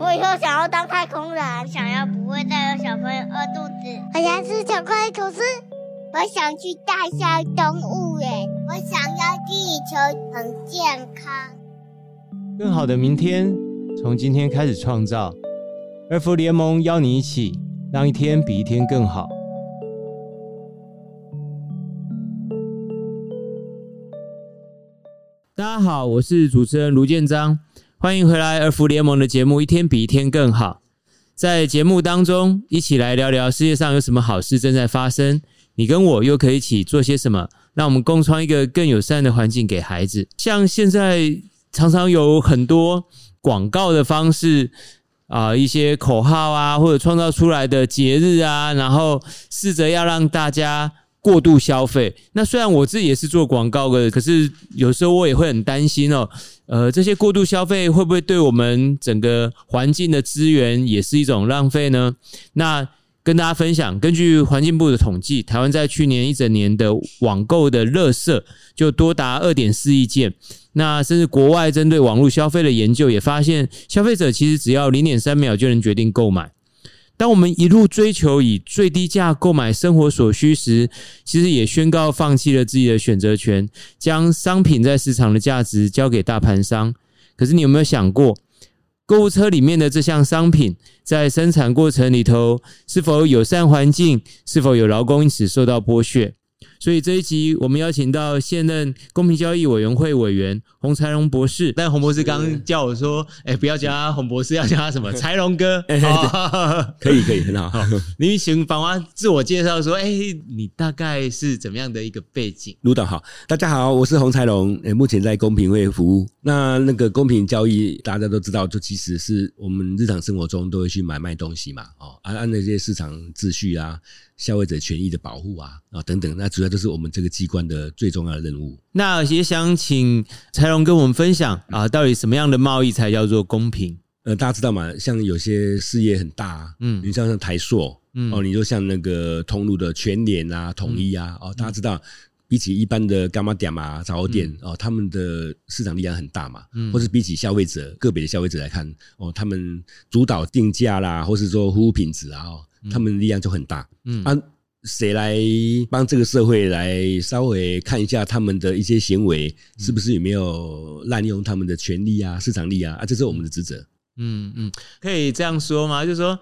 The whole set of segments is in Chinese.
我以后想要当太空人，想要不会再有小朋友饿肚子。我想吃巧克力吐司。我想去大象动物园。我想要地球很健康。更好的明天，从今天开始创造。二福联盟邀你一起，让一天比一天更好。大家好，我是主持人卢建彰，欢迎回来儿福联盟的节目《一天比一天更好》。在节目当中，一起来聊聊世界上有什么好事正在发生，你跟我又可以一起做些什么，让我们共创一个更友善的环境给孩子。像现在常常有很多广告的方式啊、一些口号啊，或者创造出来的节日啊，然后试着要让大家。过度消费，那虽然我自己也是做广告的，可是有时候我也会很担心哦。呃，这些过度消费会不会对我们整个环境的资源也是一种浪费呢？那跟大家分享，根据环境部的统计，台湾在去年一整年的网购的垃圾就多达二点四亿件。那甚至国外针对网络消费的研究也发现，消费者其实只要零点三秒就能决定购买。当我们一路追求以最低价购买生活所需时，其实也宣告放弃了自己的选择权，将商品在市场的价值交给大盘商。可是你有没有想过，购物车里面的这项商品在生产过程里头是否友善环境，是否有劳工因此受到剥削？所以这一集我们邀请到现任公平交易委员会委员洪才龙博士，但洪博士刚刚叫我说，哎、欸，不要叫他洪博士，要叫他什么？才龙哥，欸哦、可以可以很好。好你请帮我自我介绍说，哎、欸，你大概是怎么样的一个背景？卢导好，大家好，我是洪财龙，目前在公平会服务。那那个公平交易大家都知道，就其实是我们日常生活中都会去买卖东西嘛，哦，按按那些市场秩序啊。消费者权益的保护啊啊等等，那主要都是我们这个机关的最重要的任务。那也想请柴荣跟我们分享啊，到底什么样的贸易才叫做公平？呃，大家知道吗？像有些事业很大，嗯，你像像台塑，嗯，哦，你就像那个通路的全联啊、统一啊，哦，大家知道，比起一般的干妈店啊、杂货店哦，他们的市场力量很大嘛，嗯，或是比起消费者个别的消费者来看，哦，他们主导定价啦，或是说服务品质啊，哦。他们的力量就很大，嗯。啊，谁来帮这个社会来稍微看一下他们的一些行为是不是有没有滥用他们的权利啊、市场力啊？啊，这是我们的职责。嗯嗯，可以这样说吗？就是说，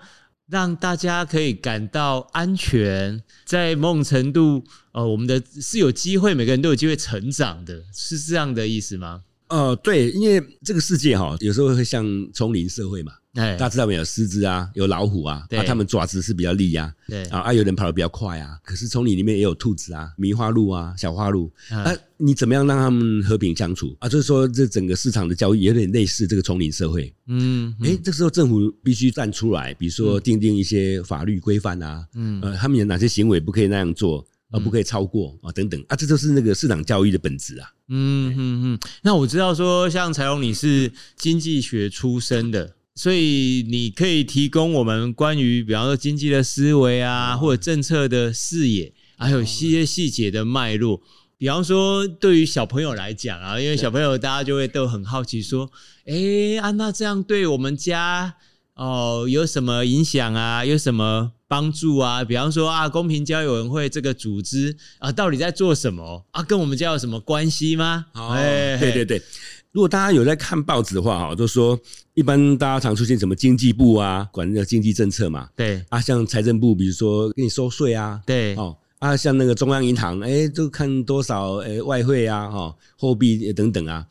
让大家可以感到安全，在某种程度，呃，我们的是有机会，每个人都有机会成长的，是这样的意思吗？呃，对，因为这个世界哈，有时候会像丛林社会嘛。大家知道没有？狮子啊，有老虎啊，啊，它们爪子是比较利呀，对啊，啊，有人跑得比较快啊。可是丛林里面也有兔子啊，迷花鹿啊，小花鹿啊，你怎么样让他们和平相处啊？就是说，这整个市场的交易有点类似这个丛林社会。嗯，哎，这时候政府必须站出来，比如说订定一些法律规范啊，嗯，呃，他们有哪些行为不可以那样做，而不可以超过啊，等等啊，这就是那个市场教育的本质啊。嗯嗯嗯。那我知道说，像财荣你是经济学出身的。所以你可以提供我们关于，比方说经济的思维啊，或者政策的视野，还有一些细节的脉络。比方说，对于小朋友来讲啊，因为小朋友大家就会都很好奇，说：“哎，啊，那这样对我们家哦有什么影响啊？有什么帮助啊？”比方说啊，公平交友委员会这个组织啊，到底在做什么啊？跟我们家有什么关系吗？哦，对对对。如果大家有在看报纸的话，哈，都说一般大家常出现什么经济部啊，管那个经济政策嘛，对。啊，像财政部，比如说给你收税啊，对。哦啊，像那个中央银行，哎，都看多少诶外汇啊，哈，货币等等啊，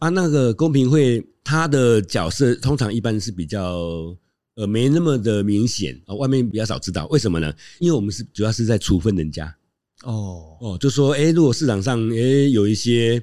啊，那个公平会它的角色通常一般是比较呃没那么的明显啊，外面比较少知道，为什么呢？因为我们是主要是在处分人家，哦。哦，就说哎，如果市场上哎有一些。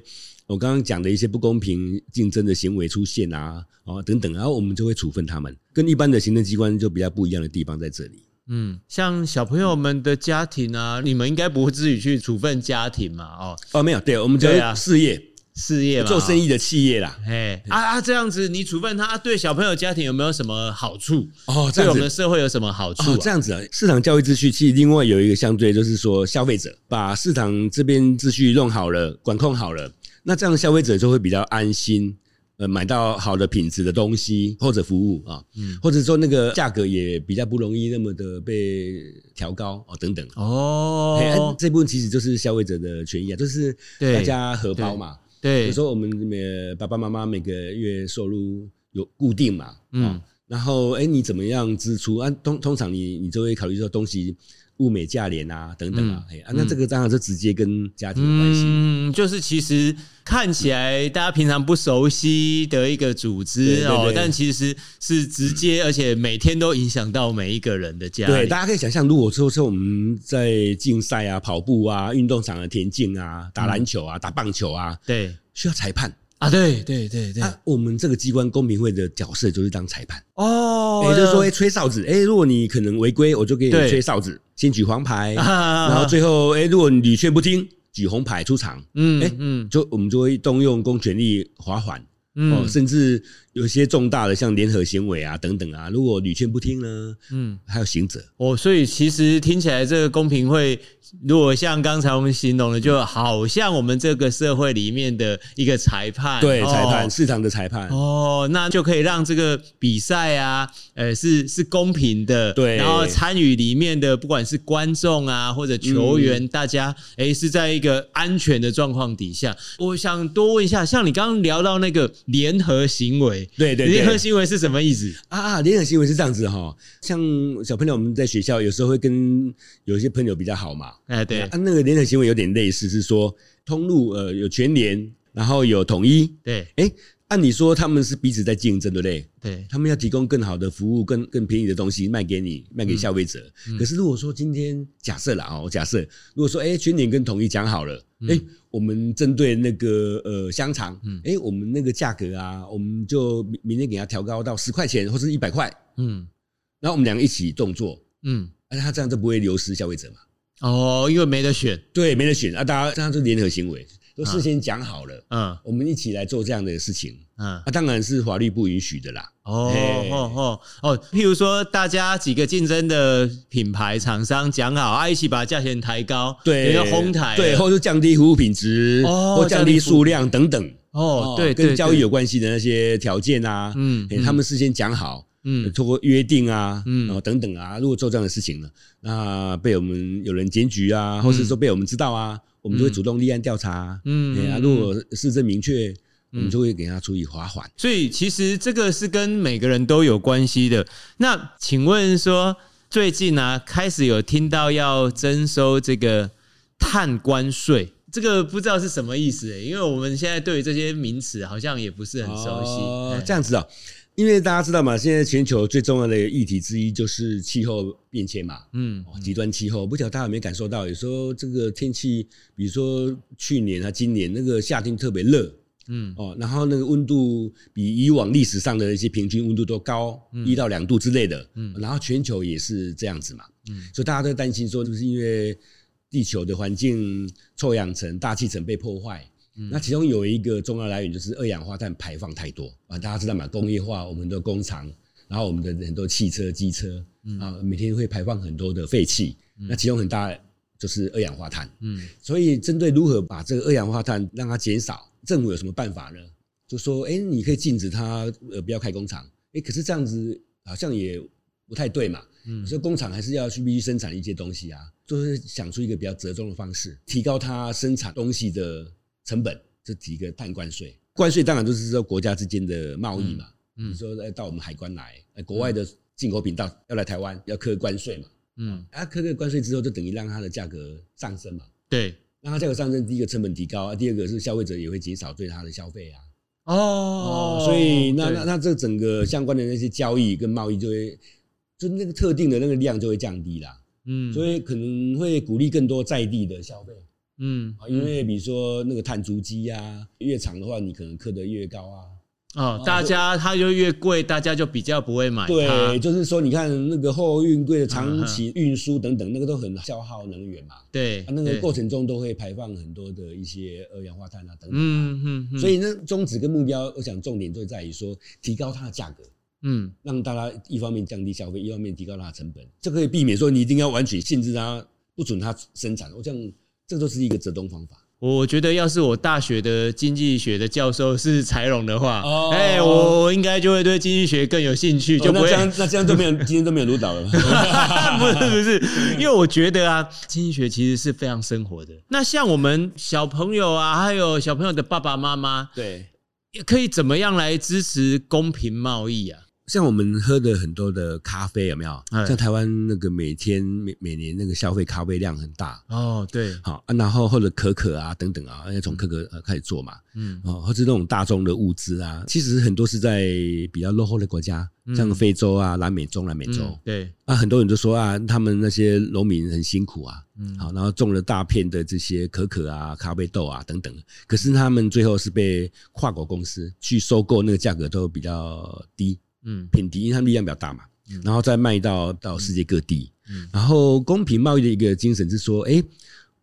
我刚刚讲的一些不公平竞争的行为出现啊，哦等等，然后我们就会处分他们，跟一般的行政机关就比较不一样的地方在这里。嗯，像小朋友们的家庭啊，你们应该不会自己去处分家庭嘛？哦哦，没有，对，我们就是事业，事业嘛，做生意的企业啦。哎啊啊，这样子你处分他，对小朋友家庭有没有什么好处？哦，对我们的社会有什么好处？哦，这样子啊，市场教育秩序其实另外有一个相对，就是说消费者把市场这边秩序弄好了，管控好了。那这样消费者就会比较安心，呃买到好的品质的东西或者服务啊，嗯，或者说那个价格也比较不容易那么的被调高哦等等。哦，这部分其实就是消费者的权益啊，就是大家荷包嘛，对，比如说我们每爸爸妈妈每个月收入有固定嘛，嗯，然后哎你怎么样支出？啊？通通常你你就会考虑说东西。物美价廉啊，等等啊，哎、嗯、啊，那这个当然是直接跟家庭有关系。嗯，就是其实看起来大家平常不熟悉的一个组织哦，但其实是直接而且每天都影响到每一个人的家。对，大家可以想象，如果说是我们在竞赛啊、跑步啊、运动场的田径啊、打篮球啊、打棒球啊，对，需要裁判。啊，对对对对，啊，我们这个机关公平会的角色就是当裁判。哦，也就是说，吹哨子，哎，如果你可能违规，我就给你吹哨子，先举黄牌，然后最后，哎，如果你屡劝不听，举红牌出场，嗯，哎，嗯，就我们就会动用公权力罚款。哦，甚至有些重大的，像联合行为啊等等啊，如果屡劝不听呢，嗯，还有行者。哦，所以其实听起来这个公平会，如果像刚才我们形容的，就好像我们这个社会里面的一个裁判，对，裁判，市场的裁判。哦，那就可以让这个比赛啊，呃，是是公平的，对。然后参与里面的不管是观众啊或者球员，大家诶是在一个安全的状况底下。我想多问一下，像你刚刚聊到那个。联合行为，对对，联合行为是什么意思？啊？啊，联合行为是这样子哈，像小朋友我们在学校有时候会跟有些朋友比较好嘛，哎对，啊那个联合行为有点类似，是说通路呃有全联，然后有统一，对，哎。按理说他们是彼此在竞争，对不对？对，他们要提供更好的服务、更更便宜的东西卖给你，卖给消费者。嗯。嗯、可是如果说今天假设啦，哦，假设如果说，哎，全年跟统一讲好了，哎、嗯，我们针对那个呃香肠，哎、嗯，我们那个价格啊，我们就明天给它调高到十块钱或是一百块，嗯，然后我们两个一起动作，嗯，而他这样就不会流失消费者嘛？哦，因为没得选，对，没得选啊，大家这样就联合行为。都事先讲好了，嗯，我们一起来做这样的事情，嗯，那当然是法律不允许的啦。哦哦哦。哦，譬如说，大家几个竞争的品牌厂商讲好啊，一起把价钱抬高，对，要哄抬，对，或者降低服务品质，哦，或降低数量等等。哦，对，跟交易有关系的那些条件啊，嗯，他们事先讲好，嗯，通过约定啊，嗯，然后等等啊，如果做这样的事情呢，那被我们有人检举啊，或是说被我们知道啊。我们就会主动立案调查，嗯，哎呀，如果事证明确，我们就会给他处以罚款。所以其实这个是跟每个人都有关系的。那请问说，最近呢、啊、开始有听到要征收这个碳关税，这个不知道是什么意思、欸？因为我们现在对于这些名词好像也不是很熟悉。哦，这样子啊。因为大家知道嘛，现在全球最重要的议题之一就是气候变迁嘛，嗯，极端气候，不晓得大家有没有感受到，有时候这个天气，比如说去年啊、今年那个夏天特别热，嗯，哦，然后那个温度比以往历史上的一些平均温度都高一到两度之类的，嗯，然后全球也是这样子嘛，嗯，所以大家都担心说，就是因为地球的环境臭氧层、大气层被破坏。那其中有一个重要来源就是二氧化碳排放太多啊，大家知道嘛？工业化，我们的工厂，然后我们的很多汽车、机车啊，每天会排放很多的废气。那其中很大就是二氧化碳。嗯，所以针对如何把这个二氧化碳让它减少，政府有什么办法呢？就说，哎，你可以禁止它呃不要开工厂。哎，可是这样子好像也不太对嘛。嗯，所以工厂还是要去必须生产一些东西啊，就是想出一个比较折中的方式，提高它生产东西的。成本这几个碳关税，关税当然就是说国家之间的贸易嘛。嗯，你说到我们海关来，国外的进口品到要来台湾要课关税嘛。嗯，啊，课个关税之后就等于让它的价格上升嘛。对，让它价格上升，第一个成本提高啊，第二个是消费者也会减少对它的消费啊。哦，所以那那那这整个相关的那些交易跟贸易就会，就那个特定的那个量就会降低啦。嗯，所以可能会鼓励更多在地的消费。嗯，因为比如说那个碳足迹呀，越长的话，你可能刻得越高啊。哦，大家它就越贵，大家就比较不会买。对，就是说，你看那个货运贵的长期运输等等，那个都很消耗能源嘛。对，那个过程中都会排放很多的一些二氧化碳啊等等。嗯嗯。所以呢，宗旨跟目标，我想重点就在于说，提高它的价格。嗯，让大家一方面降低消费，一方面提高它的成本，这可以避免说你一定要完全限制它，不准它生产。我这样。这都是一个折中方法我觉得要是我大学的经济学的教授是柴荣的话，哎、哦，我我应该就会对经济学更有兴趣，就不会、哦、那这样，那这样都没有 今天都没有录到了。不是不是，因为我觉得啊，经济学其实是非常生活的。那像我们小朋友啊，还有小朋友的爸爸妈妈，对，也可以怎么样来支持公平贸易啊？像我们喝的很多的咖啡有没有？像台湾那个每天每每年那个消费咖啡量很大。哦，对，好啊，然后或者可可啊等等啊，要从可可开始做嘛，嗯，哦，或者那种大宗的物资啊，其实很多是在比较落后的国家，像非洲啊、南美、中南美洲，对。啊，很多人都说啊，他们那些农民很辛苦啊，嗯，好，然后种了大片的这些可可啊、咖啡豆啊等等，可是他们最后是被跨国公司去收购，那个价格都比较低。嗯，品迪，因为它力量比较大嘛，然后再卖到到世界各地。嗯，然后公平贸易的一个精神是说，哎，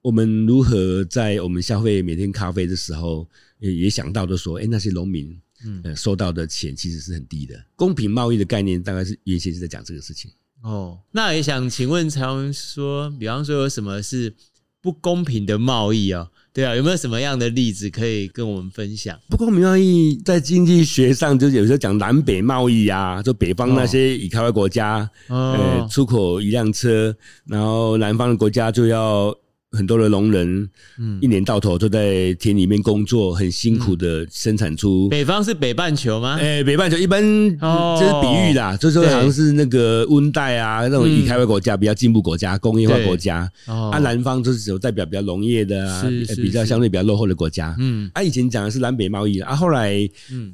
我们如何在我们消费每天咖啡的时候，也也想到的说，哎，那些农民，嗯，收到的钱其实是很低的。公平贸易的概念大概是原先是在讲这个事情。哦，那也想请问柴荣说，比方说有什么是不公平的贸易啊？对啊，有没有什么样的例子可以跟我们分享？不公平贸易在经济学上，就有时候讲南北贸易啊，就北方那些已开发国家，哦、呃，出口一辆车，然后南方的国家就要。很多的农人，嗯，一年到头都在田里面工作，很辛苦的生产出。北方是北半球吗？哎，北半球一般就是比喻啦，就是说好像是那个温带啊，那种已开发国家、比较进步国家、工业化国家。啊，南方就是有代表比较农业的啊，比较相对比较落后的国家。嗯，啊，以前讲的是南北贸易啊，后来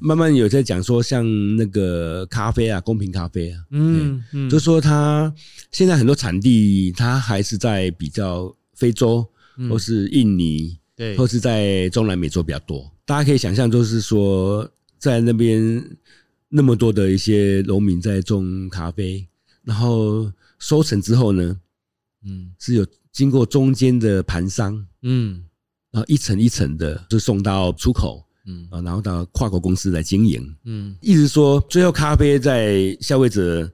慢慢有在讲说，像那个咖啡啊，公平咖啡啊，嗯嗯，就是说它现在很多产地，它还是在比较。非洲，或是印尼，对，或是在中南美洲比较多。大家可以想象，就是说，在那边那么多的一些农民在种咖啡，然后收成之后呢，嗯，是有经过中间的盘商，嗯，然后一层一层的就送到出口，嗯，啊，然后到跨国公司来经营，嗯，意思说，最后咖啡在消费者。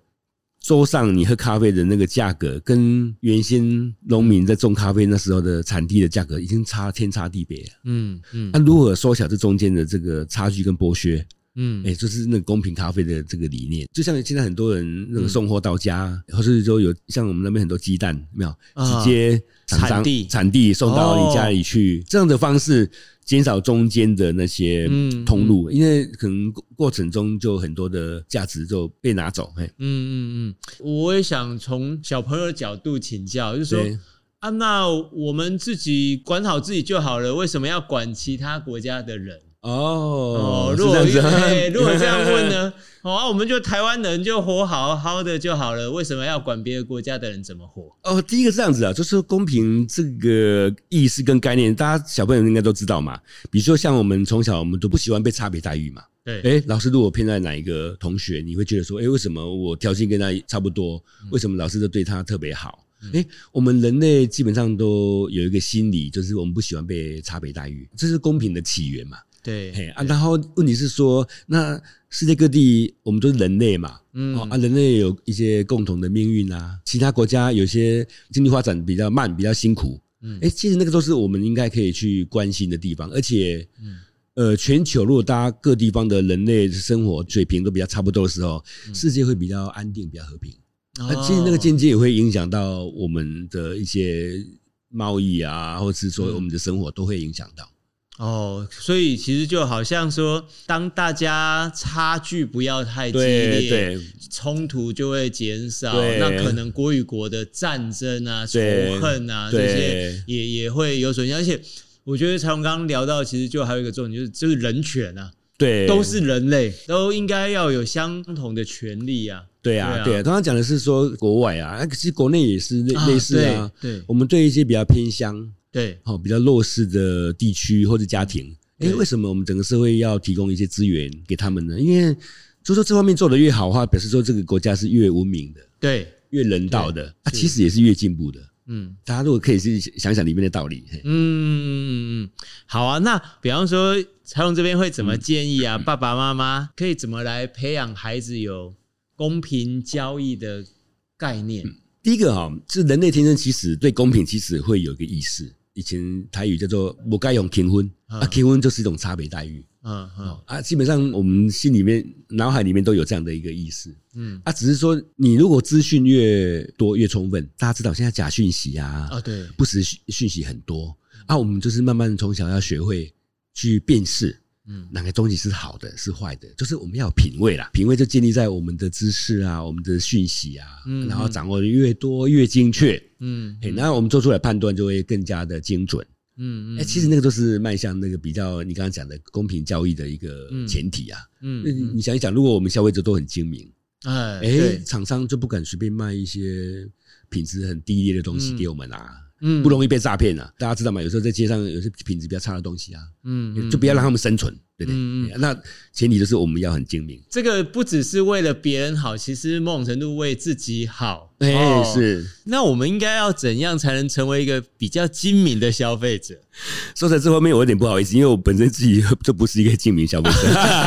桌上你喝咖啡的那个价格，跟原先农民在种咖啡那时候的产地的价格已经差天差地别了。嗯嗯，那如何缩小这中间的这个差距跟剥削？嗯，哎，就是那个公平咖啡的这个理念。就像现在很多人那个送货到家，或是说有像我们那边很多鸡蛋，没有直接产地产地送到你家里去，这样的方式。减少中间的那些通路，因为可能过程中就很多的价值就被拿走。嗯嗯嗯，我也想从小朋友的角度请教，就是说啊，那我们自己管好自己就好了，为什么要管其他国家的人？哦，如果这样，如果 这样问呢？哦，啊、我们就台湾人就活好好的就好了，为什么要管别的国家的人怎么活？哦，第一个是这样子啊，就是公平这个意识跟概念，大家小朋友应该都知道嘛。比如说像我们从小我们都不喜欢被差别待遇嘛。对，哎，老师如果偏爱哪一个同学，你会觉得说，哎，为什么我条件跟他差不多，为什么老师都对他特别好？哎，我们人类基本上都有一个心理，就是我们不喜欢被差别待遇，这是公平的起源嘛。对，嘿啊，然后问题是说，那世界各地我们都是人类嘛，嗯。啊，人类有一些共同的命运啊，其他国家有些经济发展比较慢，比较辛苦，嗯，哎，其实那个都是我们应该可以去关心的地方，而且，嗯，呃，全球如果大家各地方的人类生活水平都比较差不多的时候，世界会比较安定，比较和平，啊，其实那个间接也会影响到我们的一些贸易啊，或者是说我们的生活都会影响到。哦，所以其实就好像说，当大家差距不要太激烈，冲突就会减少，那可能国与国的战争啊、仇恨啊这些也也会有所影响。而且，我觉得才荣刚刚聊到，其实就还有一个重点，就是就是人权啊，对，都是人类，都应该要有相同的权利啊。对啊，对啊，刚刚讲的是说国外啊，其实国内也是类类似啊。啊对，对我们对一些比较偏乡。对，好，比较弱势的地区或者家庭，哎，为什么我们整个社会要提供一些资源给他们呢？因为就说这方面做得越好的话，表示说这个国家是越文明的，对，越人道的，啊，其实也是越进步的。嗯，大家如果可以去想想里面的道理。嗯嗯嗯嗯，好啊。那比方说，柴荣这边会怎么建议啊？爸爸妈妈可以怎么来培养孩子有公平交易的概念？第一个哈，是人类天生其实对公平其实会有一个意识。以前台语叫做“不该用结婚”，啊，结婚就是一种差别待遇。嗯嗯。啊，基本上我们心里面、脑海里面都有这样的一个意思。嗯。啊，只是说你如果资讯越多越充分，大家知道现在假讯息啊，啊对，不实讯息很多。啊，我们就是慢慢从小要学会去辨识，嗯，哪个东西是好的，是坏的，就是我们要有品味啦。品味就建立在我们的知识啊，我们的讯息啊，嗯，然后掌握的越多越精确，嗯，哎，然后我们做出来判断就会更加的精准。嗯，哎，其实那个都是迈向那个比较你刚刚讲的公平交易的一个前提啊。嗯，嗯，你想一想，如果我们消费者都很精明，哎，哎，厂商就不敢随便卖一些品质很低劣的东西给我们啊。嗯，不容易被诈骗啊。大家知道吗？有时候在街上有些品质比较差的东西啊，嗯，就不要让他们生存。对对，嗯嗯，那前提就是我们要很精明。这个不只是为了别人好，其实某种程度为自己好。哎、欸，是。那我们应该要怎样才能成为一个比较精明的消费者？说在这方面，我有点不好意思，因为我本身自己就不是一个精明消费者。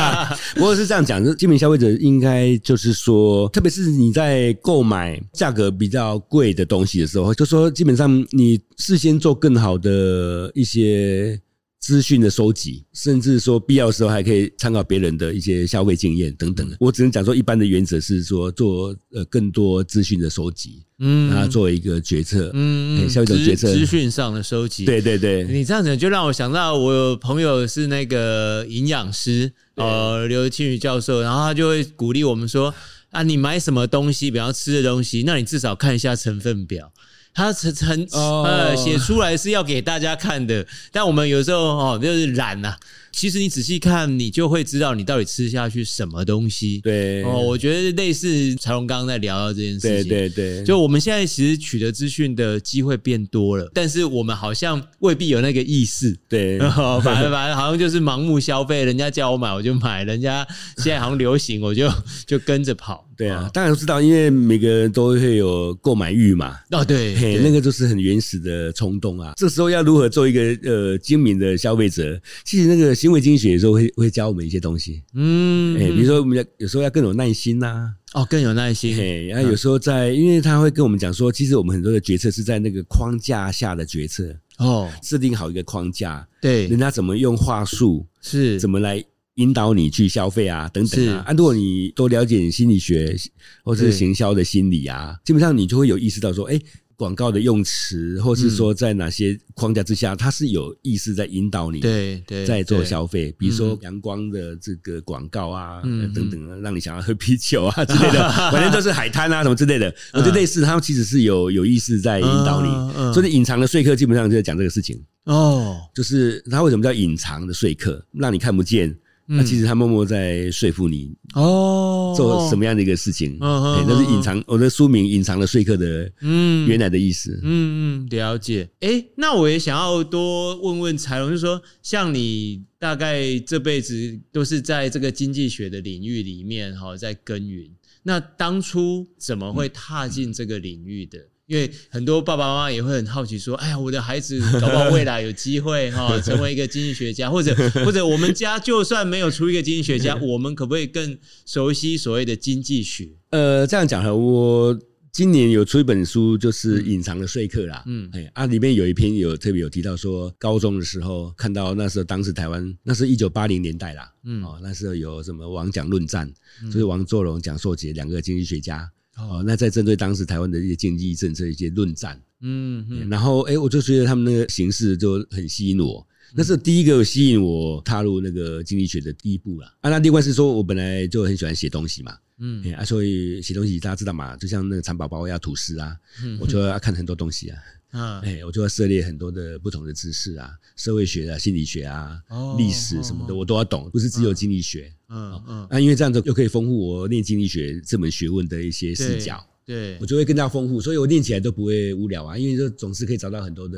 不过是这样讲，精明消费者应该就是说，特别是你在购买价格比较贵的东西的时候，就说基本上你事先做更好的一些。资讯的收集，甚至说必要的时候还可以参考别人的一些消费经验等等。我只能讲说，一般的原则是说做呃更多资讯的收集，嗯，然后作为一个决策，嗯，消费者决策资讯上的收集，对对对。你这样子就让我想到，我有朋友是那个营养师，呃，刘青宇教授，然后他就会鼓励我们说啊，你买什么东西，比方吃的东西，那你至少看一下成分表。他成成呃写出来是要给大家看的，但我们有时候哦就是懒呐。其实你仔细看，你就会知道你到底吃下去什么东西。对哦，我觉得类似柴龙刚刚在聊到这件事情。对对对，就我们现在其实取得资讯的机会变多了，但是我们好像未必有那个意识。对，反正反正好像就是盲目消费，人家叫我买我就买，人家现在好像流行我就 就跟着跑。对啊，当然知道，因为每个人都会有购买欲嘛。哦，对，嘿，那个就是很原始的冲动啊。这时候要如何做一个呃精明的消费者？其实那个。行为经济学有时候会会教我们一些东西，嗯，哎，比如说我们要有时候要更有耐心呐，哦，更有耐心，哎，然后有时候在，因为他会跟我们讲说，其实我们很多的决策是在那个框架下的决策，哦，制定好一个框架，对，人家怎么用话术，是。怎么来引导你去消费啊，等等啊，啊，如果你多了解心理学或者是行销的心理啊，基本上你就会有意识到说，哎。广告的用词，或是说在哪些框架之下，嗯、它是有意识在引导你，对对，在做消费。比如说阳光的这个广告啊，嗯、等等，让你想要喝啤酒啊之类的，嗯、反正都是海滩啊什么之类的。我觉得类似，他们其实是有有意识在引导你。所以隐藏的说客基本上就在讲这个事情哦，就是它为什么叫隐藏的说客，让你看不见。那其实他默默在说服你哦，做什么样的一个事情？哦，那是隐藏我的书名《隐藏了说客》的嗯原来的意思。嗯嗯，了解。哎，那我也想要多问问柴荣，就是说，像你大概这辈子都是在这个经济学的领域里面哈，在耕耘。那当初怎么会踏进这个领域的？因为很多爸爸妈妈也会很好奇说：“哎呀，我的孩子搞不好未来有机会哈，成为一个经济学家，或者或者我们家就算没有出一个经济学家，我们可不可以更熟悉所谓的经济学？”呃，这样讲哈，我今年有出一本书，就是《隐藏的说客》啦。嗯，哎啊，里面有一篇有特别有提到说，高中的时候看到那时候当时台湾那是一九八零年代啦，嗯，哦，那时候有什么王蒋论战，就是王作荣、蒋硕杰两个经济学家。哦，那在针对当时台湾的一些经济政策一些论战，嗯，嗯，然后哎，我就觉得他们那个形式就很吸引我，那是第一个吸引我踏入那个经济学的第一步了。啊，那另外是说我本来就很喜欢写东西嘛，嗯，啊，所以写东西大家知道嘛，就像那个蚕宝宝要吐丝啊，我就要看很多东西啊。啊，哎，我就要涉猎很多的不同的知识啊，社会学啊、心理学啊、历史什么的，我都要懂，不是只有经济学。嗯嗯，那因为这样子又可以丰富我念经济学这门学问的一些视角，对，我就会更加丰富，所以我念起来都不会无聊啊，因为就总是可以找到很多的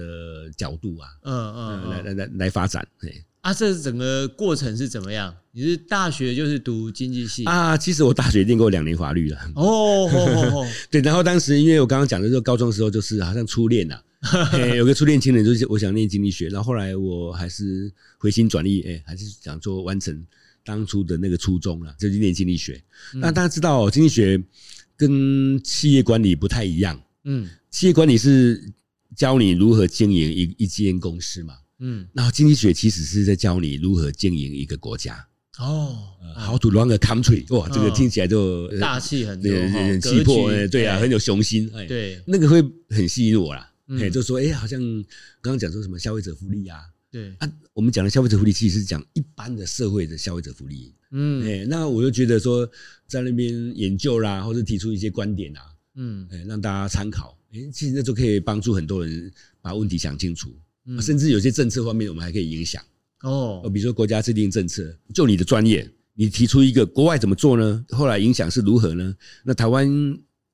角度啊，嗯嗯，来来来来发展。啊，这整个过程是怎么样？你是大学就是读经济系啊？其实我大学念过两年法律了。哦，对，然后当时因为我刚刚讲的，就高中的时候就是好像初恋呐。有个初恋情人，就是我想念经济学，然后后来我还是回心转意，哎，还是想说完成当初的那个初衷了，就是念经济学。那大家知道，经济学跟企业管理不太一样，嗯，企业管理是教你如何经营一一间公司嘛。嗯，然后经济学其实是在教你如何经营一个国家。哦，How to run a country？哇，这个听起来就大气很多，很气魄，对啊，很有雄心。哎，对，那个会很吸引我啦。哎，就说哎，好像刚刚讲说什么消费者福利啊？对啊，我们讲的消费者福利其实是讲一般的社会的消费者福利。嗯，哎，那我就觉得说在那边研究啦，或者提出一些观点啊，嗯，哎，让大家参考。哎，其实那就可以帮助很多人把问题想清楚。甚至有些政策方面，我们还可以影响。哦，比如说国家制定政策，就你的专业，你提出一个国外怎么做呢？后来影响是如何呢？那台湾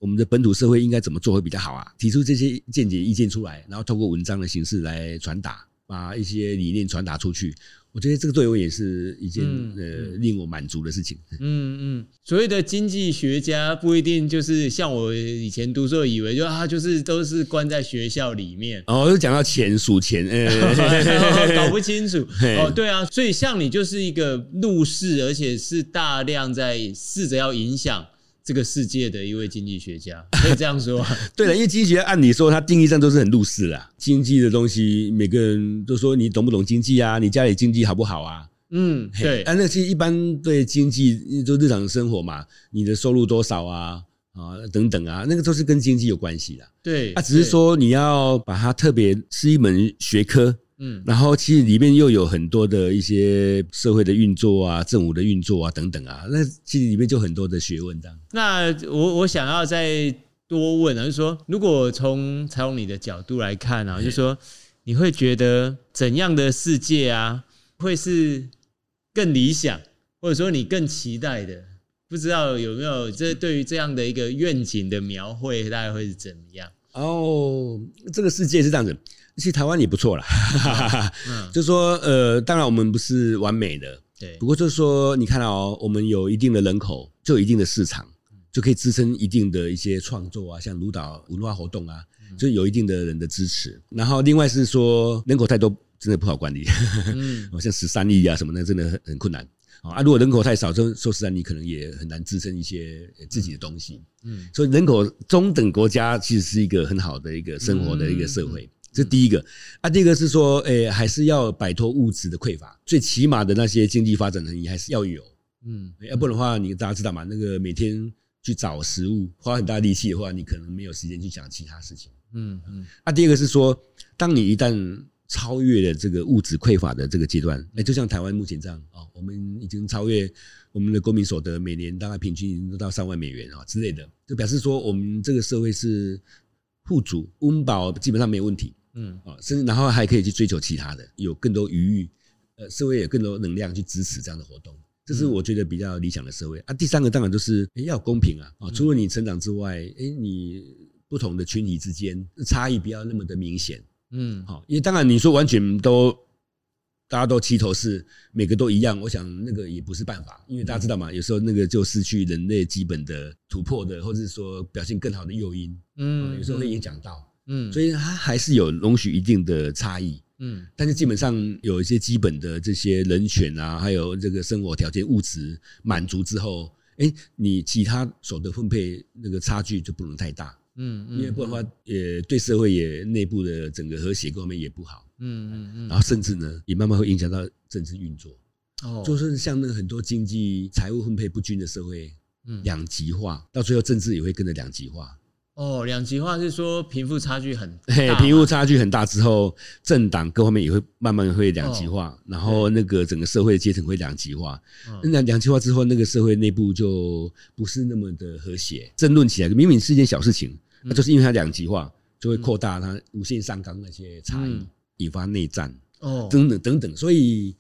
我们的本土社会应该怎么做会比较好啊？提出这些见解意见出来，然后透过文章的形式来传达，把一些理念传达出去。我觉得这个对我也是一件呃令我满足的事情。嗯嗯，所谓的经济学家不一定就是像我以前读书以为，就他就是都是关在学校里面。哦，就讲到钱数钱，搞不清楚。哦，对啊，所以像你就是一个入世，而且是大量在试着要影响。这个世界的一位经济学家，可以这样说。对了，因为经济学按理说，它定义上都是很入世啦。经济的东西，每个人都说你懂不懂经济啊？你家里经济好不好啊？嗯，对。啊，那其实一般对经济，就日常生活嘛，你的收入多少啊？啊，等等啊，那个都是跟经济有关系的。对，啊，只是说你要把它特别是一门学科。嗯，然后其实里面又有很多的一些社会的运作啊，政府的运作啊，等等啊，那其实里面就很多的学问这样。那我我想要再多问啊，就是说，如果从从你的角度来看啊，就是说，你会觉得怎样的世界啊，会是更理想，或者说你更期待的？不知道有没有这对于这样的一个愿景的描绘，大概会是怎么样？哦，这个世界是这样子。其实台湾也不错啦，嗯，就是说，呃，当然我们不是完美的，对。不过就是说，你看到哦，我们有一定的人口，就有一定的市场，就可以支撑一定的一些创作啊，像舞蹈文化活动啊，就有一定的人的支持。然后另外是说，人口太多真的不好管理，嗯，像十三亿啊什么的，真的很很困难啊。如果人口太少，说说实在，你可能也很难支撑一些自己的东西。嗯，所以人口中等国家其实是一个很好的一个生活的一个社会。这第一个啊，第二个是说，诶，还是要摆脱物质的匮乏，最起码的那些经济发展能力还是要有，嗯，要不然的话，你大家知道嘛？那个每天去找食物，花很大力气的话，你可能没有时间去讲其他事情，嗯嗯。啊，第二个是说，当你一旦超越了这个物质匮乏的这个阶段，诶，就像台湾目前这样啊，我们已经超越我们的公民所得每年大概平均已经到三万美元啊之类的，就表示说我们这个社会是富足、温饱基本上没有问题。嗯。啊，甚至然后还可以去追求其他的，有更多余裕，呃，社会有更多能量去支持这样的活动，这是我觉得比较理想的社会。啊。第三个当然就是要公平啊啊，除了你成长之外，哎，你不同的群体之间差异不要那么的明显，嗯，好，因为当然你说完全都大家都齐头是，每个都一样，我想那个也不是办法，因为大家知道嘛，有时候那个就失去人类基本的突破的，或者是说表现更好的诱因，嗯，有时候会影响到。嗯，所以它还是有容许一定的差异，嗯，但是基本上有一些基本的这些人权啊，还有这个生活条件物质满足之后，哎，你其他所得分配那个差距就不能太大，嗯，因为不然的话，也对社会也内部的整个和谐各方面也不好，嗯嗯嗯，然后甚至呢，也慢慢会影响到政治运作，哦，就是像那个很多经济财务分配不均的社会，嗯，两极化，到最后政治也会跟着两极化。哦，两极化是说贫富差距很大，贫富差距很大之后，政党各方面也会慢慢会两极化，哦，然后那个整个社会阶层会两极化。那两极化之后，那个社会内部就不是那么的和谐，争论起来明明是一件小事情，那就是因为它两极化，就会扩大它无限上纲那些差异，引发内战哦，等等等等。所以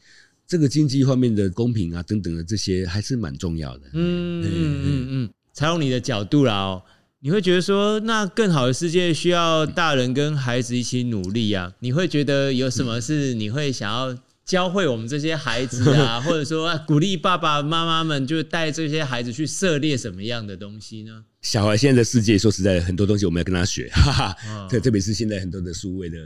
这个经济方面的公平啊，等等的这些还是蛮重要的。嗯嗯嗯嗯，采用你的角度啦哦。你会觉得说，那更好的世界需要大人跟孩子一起努力啊？你会觉得有什么是你会想要教会我们这些孩子啊，或者说鼓励爸爸妈妈们就带这些孩子去涉猎什么样的东西呢？小孩现在的世界，说实在，很多东西我们要跟他学，哈哈。特特别是现在很多的数位的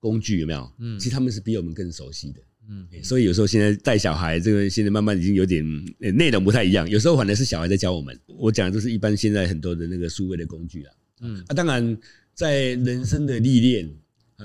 工具有没有？嗯，其实他们是比我们更熟悉的。嗯，所以有时候现在带小孩，这个现在慢慢已经有点内容不太一样。有时候反而是小孩在教我们。我讲的都是一般现在很多的那个数位的工具了。嗯，啊，当然在人生的历练，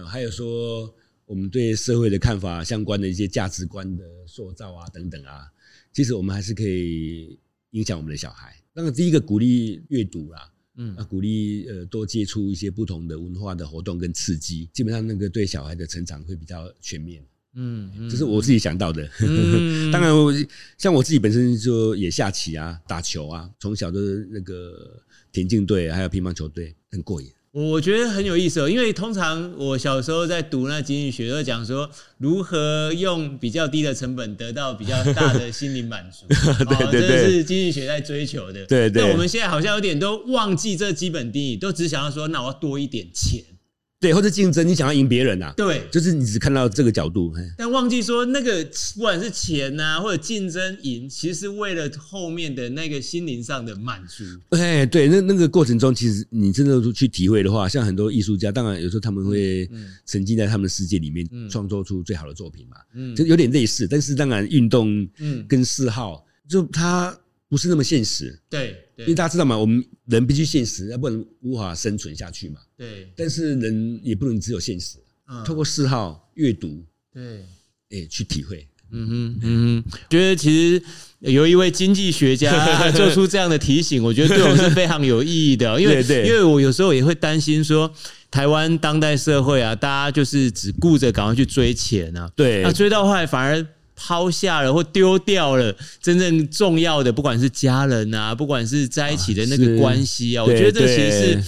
还有说我们对社会的看法相关的一些价值观的塑造啊等等啊，其实我们还是可以影响我们的小孩。那个第一个鼓励阅读啦，嗯，啊鼓励呃多接触一些不同的文化的活动跟刺激，基本上那个对小孩的成长会比较全面。嗯，这是我自己想到的。嗯、当然，像我自己本身就也下棋啊，打球啊，从小都是那个田径队，还有乒乓球队，很过瘾。我觉得很有意思哦，因为通常我小时候在读那经济学，都讲说如何用比较低的成本得到比较大的心灵满足。对对对，这是经济学在追求的。对对。那我们现在好像有点都忘记这基本定义，都只想要说，那我要多一点钱。对，或者竞争，你想要赢别人呐、啊？对，就是你只看到这个角度，但忘记说那个不管是钱呐、啊，或者竞争赢，其实是为了后面的那个心灵上的满足。哎，对，那那个过程中，其实你真的去体会的话，像很多艺术家，当然有时候他们会沉浸在他们的世界里面，创作出最好的作品嘛。嗯，就有点类似，但是当然运动，嗯，跟嗜好，就它不是那么现实。对。因为大家知道嘛，我们人必须现实，要不然无法生存下去嘛。对。但是人也不能只有现实，嗯，透过嗜好、阅读，对，哎，去体会。嗯哼，嗯哼，觉得其实有一位经济学家 做出这样的提醒，我觉得对我们是非常有意义的。因为，因为我有时候也会担心说，台湾当代社会啊，大家就是只顾着赶快去追钱啊，对，那追到后来反而。抛下了或丢掉了真正重要的，不管是家人啊，不管是在一起的那个关系啊，我觉得这其实是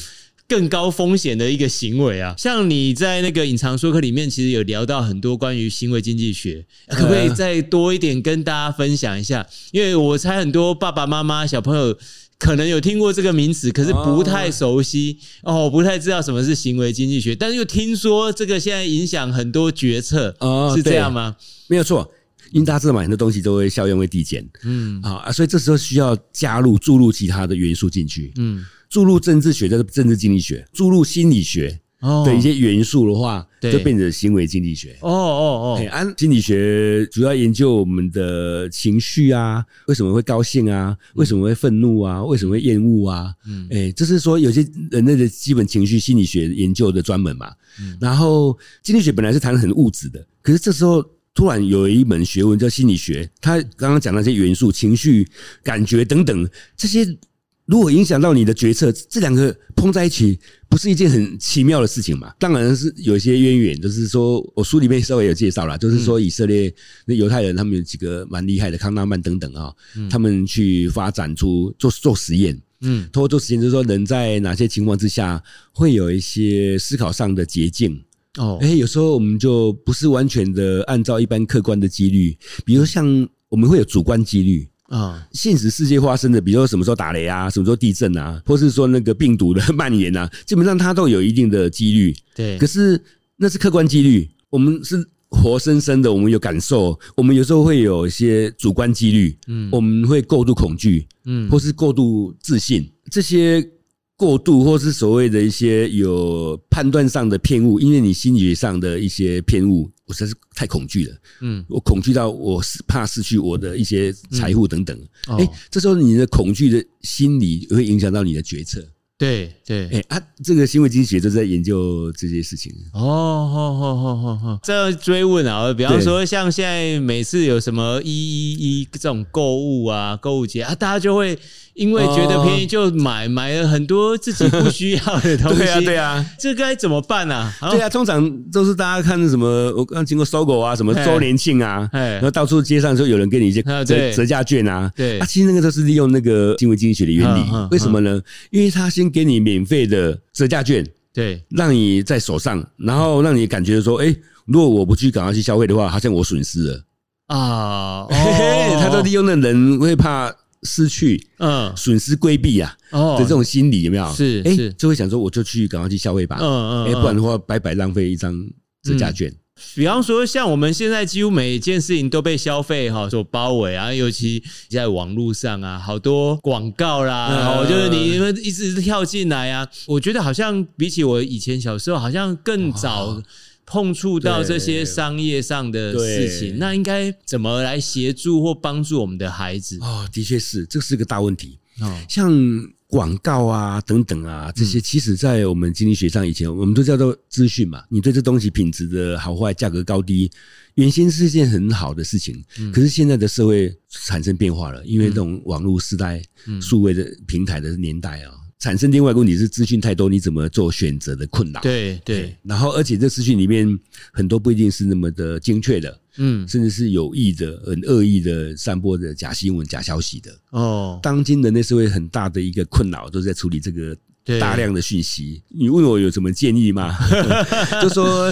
更高风险的一个行为啊。像你在那个隐藏说课里面，其实有聊到很多关于行为经济学，可不可以再多一点跟大家分享一下？因为我猜很多爸爸妈妈、小朋友可能有听过这个名词，可是不太熟悉哦，不太知道什么是行为经济学，但是又听说这个现在影响很多决策，哦是这样吗？没有错。因为大家知道嘛，很多东西都会效用会递减，嗯啊，所以这时候需要加入注入其他的元素进去，嗯，注入政治学的政治经济学，注入心理学的一些元素的话，就变成行为经济学。哦哦哦，安心理学主要研究我们的情绪啊，为什么会高兴啊？为什么会愤怒啊？为什么会厌恶啊？嗯，哎，这是说有些人类的基本情绪心理学研究的专门嘛。嗯，然后经济学本来是谈很物质的，可是这时候。突然有一门学问叫心理学，他刚刚讲那些元素、情绪、感觉等等，这些如果影响到你的决策，这两个碰在一起，不是一件很奇妙的事情嘛？当然是有一些渊源，就是说我书里面稍微有介绍了，就是说以色列那犹太人他们有几个蛮厉害的，康纳曼等等啊，他们去发展出做做实验，嗯，通过做实验就是说人在哪些情况之下会有一些思考上的捷径。哦，哎，有时候我们就不是完全的按照一般客观的几率，比如像我们会有主观几率啊，现实世界发生的，比如说什么时候打雷啊，什么时候地震啊，或是说那个病毒的 蔓延啊，基本上它都有一定的几率。对，可是那是客观几率，我们是活生生的，我们有感受，我们有时候会有一些主观几率，嗯，我们会过度恐惧，嗯，或是过度自信，这些。过度或是所谓的一些有判断上的偏误，因为你心理上的一些偏误，我实在是太恐惧了。嗯，我恐惧到我是怕失去我的一些财富等等。哎，这时候你的恐惧的心理会影响到你的决策。对对，哎啊，这个行为经济学都在研究这些事情。哦，好好好好好，这样追问啊，比方说像现在每次有什么一一一这种购物啊，购物节啊，大家就会。因为觉得便宜就买，买了很多自己不需要的东西。对啊，对啊，这该怎么办呢？对啊，通常都是大家看什么，我刚经过搜狗啊，什么周年庆啊，然后到处街上就有人给你一些折折价券啊。对啊，其实那个都是利用那个行为经济学的原理。为什么呢？因为他先给你免费的折价券，对，让你在手上，然后让你感觉说，哎，如果我不去赶快去消费的话，好像我损失了啊。他都利用那人会怕。失去，嗯，损失规避啊，哦，的这种心理有没有？是，哎，就会想说，我就去赶快去消费吧，嗯嗯，哎，不然的话，白白浪费一张折价券。比方说，像我们现在几乎每一件事情都被消费哈所包围啊，尤其在网络上啊，好多广告啦，哦，就是你们一直跳进来啊，我觉得好像比起我以前小时候，好像更早。碰触到这些商业上的事情，那应该怎么来协助或帮助我们的孩子？哦，的确是，这是个大问题。哦，像广告啊等等啊，这些其实在我们经济学上以前我们都叫做资讯嘛。你对这东西品质的好坏、价格高低，原先是一件很好的事情。可是现在的社会产生变化了，因为这种网络时代、数位的平台的年代啊。产生另外一个问题是资讯太多，你怎么做选择的困扰？对对。然后，而且这资讯里面很多不一定是那么的精确的，嗯，甚至是有意的、很恶意的散播的假新闻、假消息的。哦，当今人类社会很大的一个困扰，都是在处理这个大量的讯息。你问我有什么建议吗？就说，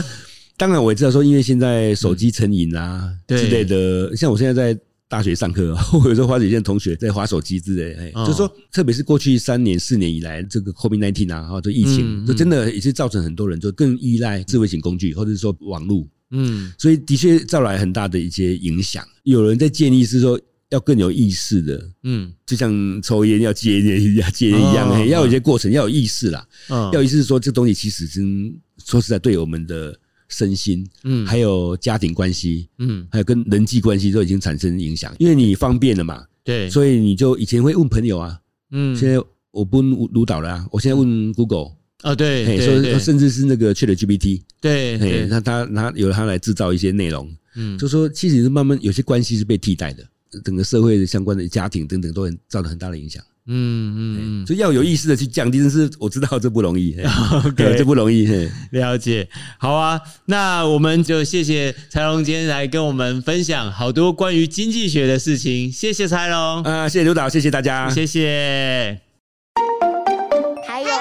当然我也知道说，因为现在手机成瘾啊之类的，像我现在在。大学上课，我有时候发现同学在滑手机之类，哎，就是说，特别是过去三年、四年以来，这个 COVID nineteen 啊，哈，这疫情，就真的也是造成很多人就更依赖智慧型工具，或者是说网络，嗯，所以的确造来很大的一些影响。有人在建议是说，要更有意识的，嗯，就像抽烟要戒烟、戒烟一样，要有一些过程，要有意识啦，要有意识说，这东西其实真说实在对我们的。身心，嗯，还有家庭关系，嗯，还有跟人际关系都已经产生影响，因为你方便了嘛，对，所以你就以前会问朋友啊，嗯，现在我不问卢导了啊，我现在问 Google 啊，对，说甚至是那个 ChatGPT，对，对，那他拿由他来制造一些内容，嗯，就说其实是慢慢有些关系是被替代的，整个社会的相关的家庭等等都很造成很大的影响。嗯嗯嗯，所以要有意识的去降低，但是我知道这不容易，OK，这不容易，了解。好啊，那我们就谢谢柴龙今天来跟我们分享好多关于经济学的事情，谢谢柴龙啊，谢谢刘导，谢谢大家，谢谢。还有问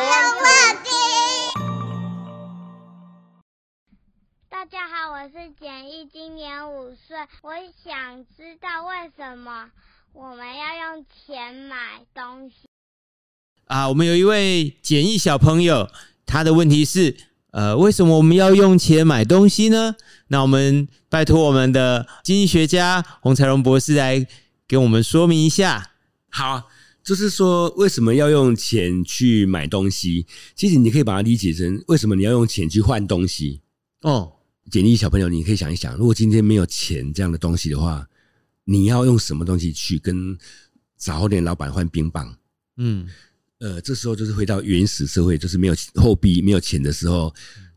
题？大家好，我是简易，今年五岁，我想知道为什么。我们要用钱买东西啊！我们有一位简易小朋友，他的问题是：呃，为什么我们要用钱买东西呢？那我们拜托我们的经济学家洪才荣博士来给我们说明一下。好，就是说为什么要用钱去买东西？其实你可以把它理解成为什么你要用钱去换东西。哦，简易小朋友，你可以想一想，如果今天没有钱这样的东西的话。你要用什么东西去跟早点老板换冰棒？嗯，呃，这时候就是回到原始社会，就是没有货币、没有钱的时候，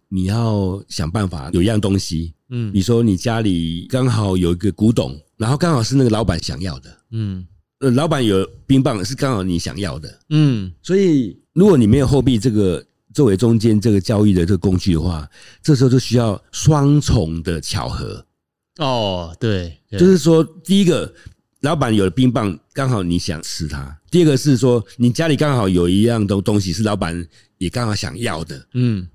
你要想办法有一样东西。嗯，你说你家里刚好有一个古董，然后刚好是那个老板想要的。嗯，呃，老板有冰棒是刚好你想要的。嗯，所以如果你没有货币这个作为中间这个交易的这个工具的话，这时候就需要双重的巧合。哦，对，对，就是说，第一个，老板有了冰棒，刚好你想吃它；第二个是说，你家里刚好有一样东东西是老板也刚好想要的。嗯，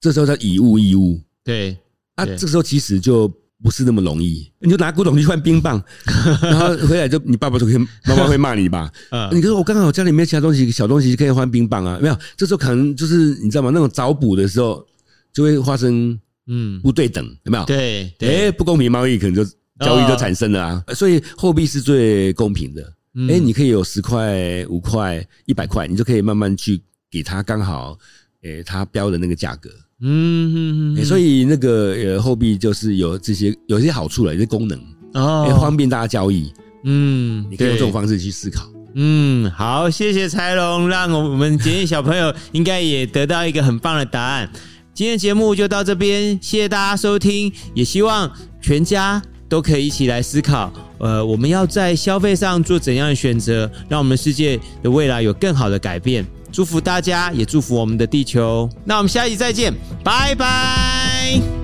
这时候叫以物易物。对，啊，这时候其实就不是那么容易。你就拿古董去换冰棒，然后回来就你爸爸就可以，妈妈会骂你吧？啊，你说我刚好家里没有其他东西，小东西可以换冰棒啊？没有，这时候可能就是你知道吗？那种找补的时候就会发生。嗯，不对等有没有？对，对，哎，不公平贸易可能就交易就产生了啊。所以货币是最公平的。哎，你可以有十块、五块、一百块，你就可以慢慢去给他刚好，哎，他标的那个价格。嗯嗯，所以那个呃货币就是有这些有些好处了，有些功能哦，方便大家交易。嗯，你可以用这种方式去思考。嗯，好，谢谢财龙，让我们简易小朋友应该也得到一个很棒的答案。今天节目就到这边，谢谢大家收听，也希望全家都可以一起来思考，呃，我们要在消费上做怎样的选择，让我们世界的未来有更好的改变。祝福大家，也祝福我们的地球。那我们下一集再见，拜拜。